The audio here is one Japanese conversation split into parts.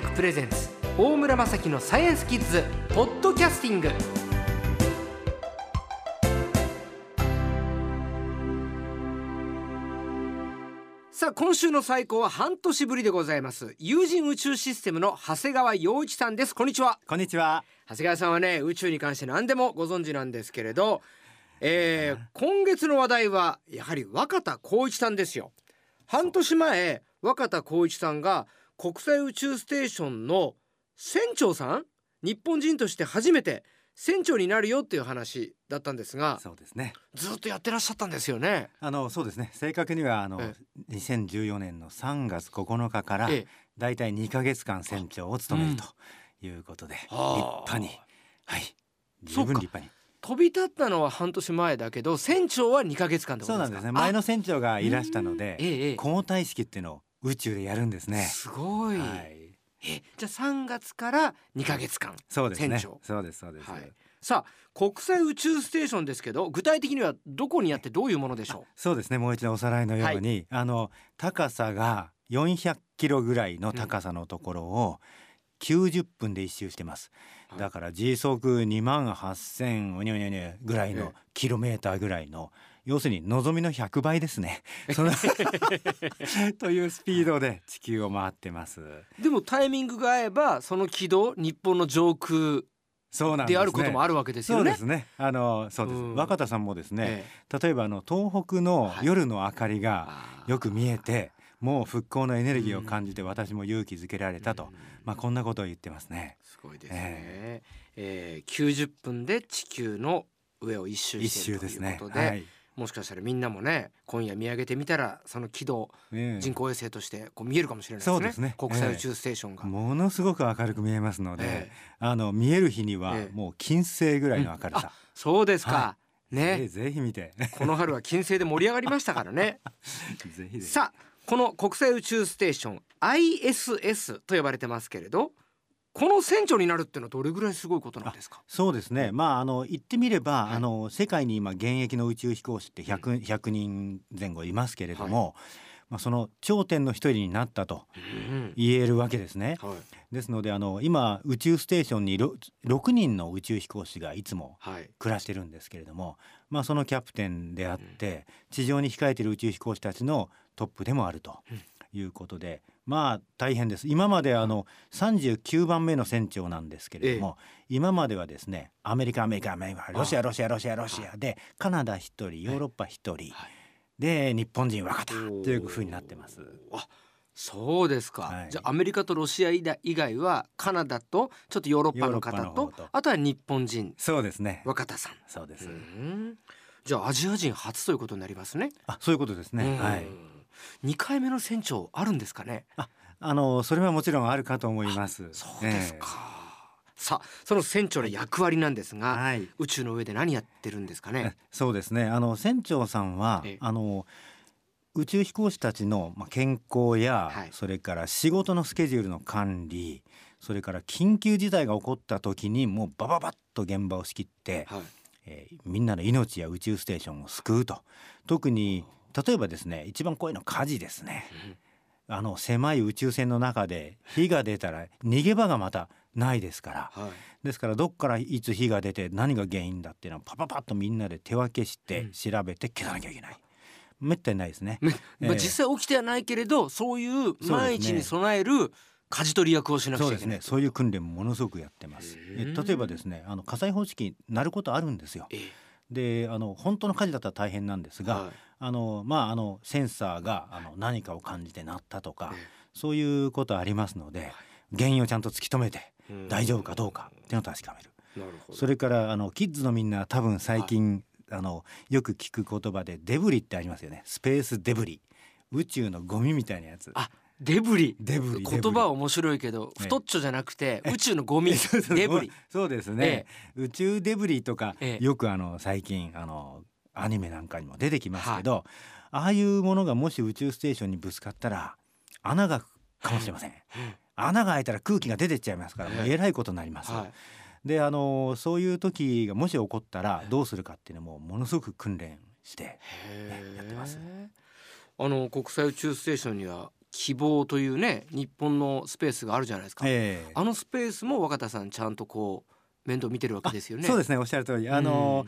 テクプレゼンツ大村雅樹のサイエンスキッズポッドキャスティング。さあ今週の最高は半年ぶりでございます。有人宇宙システムの長谷川洋一さんです。こんにちは。こんにちは。長谷川さんはね宇宙に関して何でもご存知なんですけれど、えー、今月の話題はやはり若田光一さんですよ。半年前若田光一さんが国際宇宙ステーションの船長さん日本人として初めて船長になるよっていう話だったんですがそうですね。ずっとやってらっしゃったんですよね。あのそうですね。正確にはあのえ2014年の3月9日からええだいたい2ヶ月間船長を務めるということで、立はあ派にはい十分立派に。飛び立ったのは半年前だけど船長は2ヶ月間ってことですか？そうなんですね。前の船長がいらしたので、ええええ交代式っていうのを宇宙でやるんですね。すごい、はい。えじゃあ3月から2ヶ月間そうですね。そうですそうです。はい。さあ国際宇宙ステーションですけど具体的にはどこにあってどういうものでしょそうですね。もう一度おさらいのように、あの高さが400キロぐらいの高さのところを90分で一周してます、はい。だから時速2万8000おにょにょにょぐらいえのキロメーターぐらいの要するに望みの100倍ですね。というスピードで地球を回ってます。うでもタイミングが合えばその軌道日本の上空そうなんですねであることもあるわけですよね。そうですね。あのそうです、うん。若田さんもですね、え例えばあの東北のはい。夜の明かりが、よく見えてもう復興のエネルギーを感じて私も勇気づけられたと、うん。まあこんなことを言ってますね。すごいですね、えー、90分で地球の上を一周一していると周ですねいうことで。はい、もしかしたらみんなもね今夜見上げてみたらその軌道ええ。人工衛星としてこう見えるかもしれないですね。そうですね。国際宇宙ステーションが、ものすごく明るく見えますので、ええ。あの見える日にはええ。もう金星ぐらいの明るさ、そうですか、はぜひねぜひ見て。この春は金星で盛り上がりましたからね。ぜひぜひ。さあこの国際宇宙ステーション ISS と呼ばれてますけれどこの船長になるっていうのはどれぐらいすごいことなんですか？そうですね。まああの言ってみれば、はい。あの世界に今現役の宇宙飛行士って 100, 100人前後いますけれども、まあその頂点の一人になったとうん。言えるわけですね。はい。ですのであの今宇宙ステーションにろ6人の宇宙飛行士がいつもはい。暮らしてるんですけれども、まあそのキャプテンであって、地上に控えている宇宙飛行士たちのトップでもあるということで、まあ大変です。今まであの39番目の船長なんですけれども、今まではですねアメリカアメリカアメリカロシアロシアロシアロシア。でカナダ1人ヨーロッパ1人、はい。で日本人若田というふうになってます。あそうですか、はい。じゃあアメリカとロシア以外はカナダとちょっとヨーロッパの方と。あとは日本人。そうですね。若田さん、そうです。うん。じゃあアジア人初ということになりますね。あそういうことですね。うん。はい。2回目の船長あるんですかね？あのそれはもちろんあるかと思います。そうですか、さあその船長の役割なんですええが、はい。宇宙の上で何やってるんですかね？そうですね。あの船長さんは、ええあの宇宙飛行士たちのまあ健康や、はいそれから仕事のスケジュールの管理、それから緊急事態が起こった時にもうバババッと現場を仕切って、はいえーみんなの命や宇宙ステーションを救うと。特に例えばですね、一番怖いのは火事ですね。あの狭い宇宙船の中で火が出たら逃げ場がまたないですから。はいですからどっからいつ火が出て何が原因だっていうのはパパパッとみんなで手分けしてうん調べて消さなきゃいけない。めったにないですね。まええあ、実際起きてはないけれどそういう万一に備える舵取り役をしなくちゃいけないね。そういう訓練もものすごくやってます。えうん例えばですね、あの火災報知器鳴ることあるんですよ。えで、あの本当の火事だったら大変なんですが、えはいあのまああのセンサーがあの何かを感じて鳴ったとか、えそういうことありますので、原因をちゃんと突き止めて大丈夫かどうかっていうのを確かめる。なるほど。それからあのキッズのみんな多分最近、あのよく聞く言葉でデブリってありますよね。スペースデブリ。宇宙のゴミみたいなやつ。あデブリ。デブリ言葉は面白いけどええ。太っちょじゃなくて宇宙のゴミ。デブリ。そうですね、宇宙デブリとか、ええ。よくあの最近あのアニメなんかにも出てきますけど、ああいうものがもし宇宙ステーションにぶつかったら穴がかもしれません、穴が開いたら空気が出てっちゃいますからもうえらいことになります、はい。であのそういう時がもし起こったらどうするかっていうのもものすごく訓練してへやってます。あの国際宇宙ステーションには希望というね日本のスペースがあるじゃないですか、ええ。あのスペースも若田さんちゃんとこう面倒見てるわけですよね。そうですねおっしゃる通り。あの、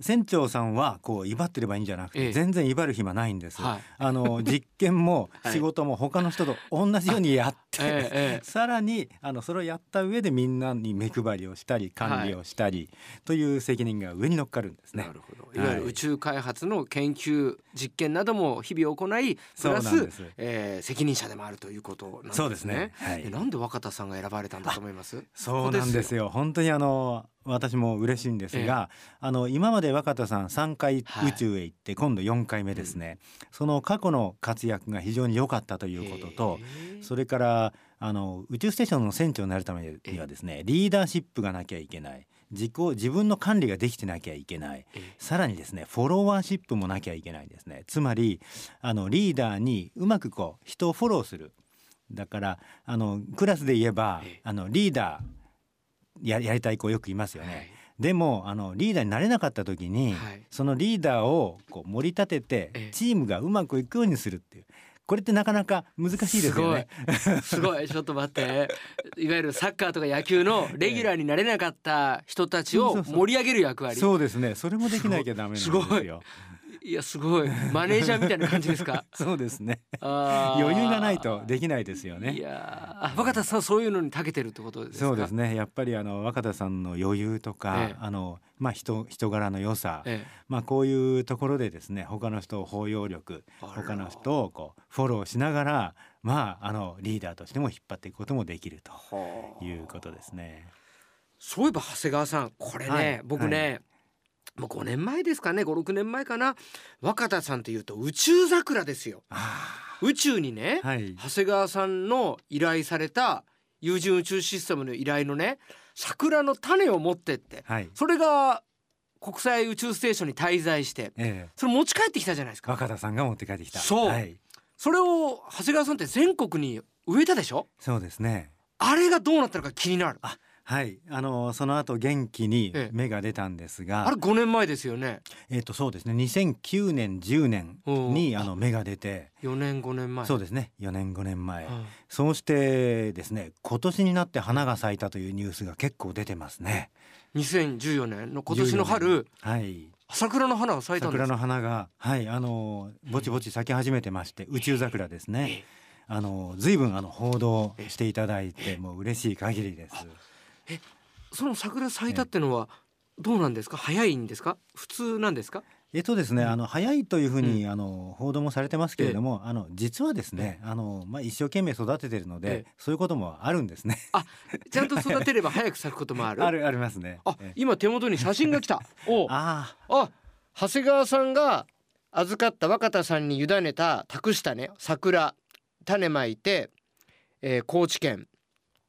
船長さんはこう威張ってればいいんじゃなくて、ええ。全然威張る暇ないんです、はい。あの 実験もはい。仕事も他の人と同じようにやって、え さらにあのそれをやった上でみんなに目配りをしたり管理をしたり、という責任が上に乗っかるんですね。なるほど。いわゆる宇宙開発の研究実験なども日々行いプラスえー責任者でもあるということなんですね。そうですね。はい。えなんで若田さんが選ばれたんだと思います？そうなんですよ。本当にあの私も嬉しいんですが、あの今まで若田さん3回はい。宇宙へ行って、今度4回目ですね、その過去の活躍が非常に良かったということとへーそれからあの宇宙ステーションの船長になるためにはですねリーダーシップがなきゃいけない。自己自分の管理ができてなきゃいけない。ええ。さらにですねフォロワーシップもなきゃいけないんですね。つまりあのリーダーにうまくこう人をフォローする。だからあのクラスで言えばええ。あのリーダーややりたい子よくいますよね、はい。でもあのリーダーになれなかった時に、はい。そのリーダーをこう盛り立ててええ。チームがうまくいくようにするっていう。これってなかなか難しいですよね。すごい。ちょっと待って。いわゆるサッカーとか野球のレギュラーになれなかった人たちを盛り上げる役割。そうですね。それもできなきゃダメなんですすごいやすごい。マネージャーみたいな感じですか？そうですね。余裕がないとできないですよいね。やー。あ若田さんそういうのに長けてるってことですか？そうですね。やっぱりあの若田さんの余裕とか、ええ。あのまあ人人柄の良さ、えまあこういうところでですね他の人を包容力他の人をこうフォローしながらまああのリーダーとしても引っ張っていくこともできるということですね。そういえば長谷川さんこれね、はい。僕ね、もう5年前ですかね56年前かな。若田さんというと宇宙桜ですよ。あ宇宙にね、あはい。長谷川さんの依頼された有人宇宙システムの依頼のね桜の種を持ってってはい、それが国際宇宙ステーションに滞在してええ、それ持ち帰ってきたじゃないですか。若田さんが持って帰ってきた。そう。はい、それを長谷川さんって全国に植えたでしょ？そうですね。あれがどうなったのか気になる。あはい、あのその後元気にええ。芽が出たんですが、れ5年前ですよね。えっ、とそうですね。2009年10年にあの芽が出て、4年5年前。そうですね。4年5年前。はい。そうしてですね、今年になって花が咲いたというニュースが結構出てますね。2014年の今年の春。14年はい。桜の花が咲いた桜の花がはい。あのぼちぼち咲き始めてまして、宇宙桜ですね。あの随分あの報道していただいてもう嬉しい限りです。その桜咲いたってのはどうなんですか？早いんですか？普通なんですか？えっとですね、あの早いというふうに、あの報道もされてますけれども、あの実はですね、あのまあ一生懸命育ててるので、ええ。そういうこともあるんですね。あちゃんと育てれば早く咲くこともある？あるありますね。あええ。今手元に写真が来た。おあ。あ長谷川さんが預かった若田さんに委ねた託したね桜種まいて、えー高知県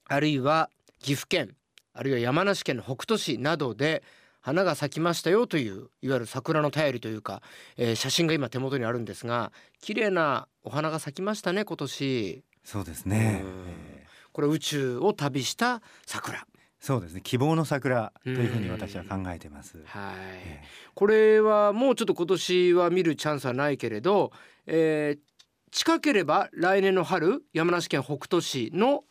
あるいは岐阜県あるいは山梨県の北杜市などで花が咲きましたよといういわゆる桜の便りというか、えー写真が今手元にあるんですが綺麗なお花が咲きましたね今年。あそうですね。うん。ええこれ宇宙を旅した桜。そうですね。希望の桜というふうに私は考えてます。はい、ええ。これはもうちょっと今年は見るチャンスはないけれど、えー近ければ来年の春山梨県北杜市の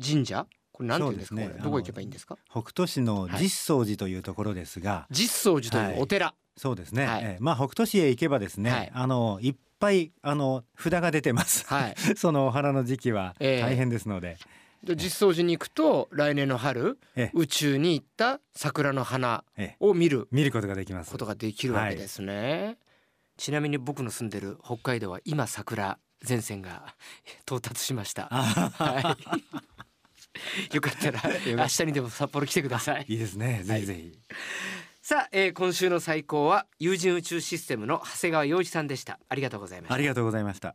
神社これなんていうんですかね。どこ行けばいいんですか？北杜市の実相寺というところですが、実相寺というお寺、そうですね。はい。ええ。まあ北杜市へ行けばですね、はい。あのいっぱいあの札が出てます。はい。そのお花の時期はええ。大変ですので、で実相寺に行くと来年の春ええ。宇宙に行った桜の花ええ。を見る。見ることができます。ことができるわけですね、ちなみに僕の住んでる北海道は今桜前線が 到達しました。あはい。よかったら明日にでも札幌来てください。いいですね。ぜひぜひ。さあ、えー今週の最高は有人宇宙システムの長谷川洋一さんでした。ありがとうございましたあ。りがとうございました。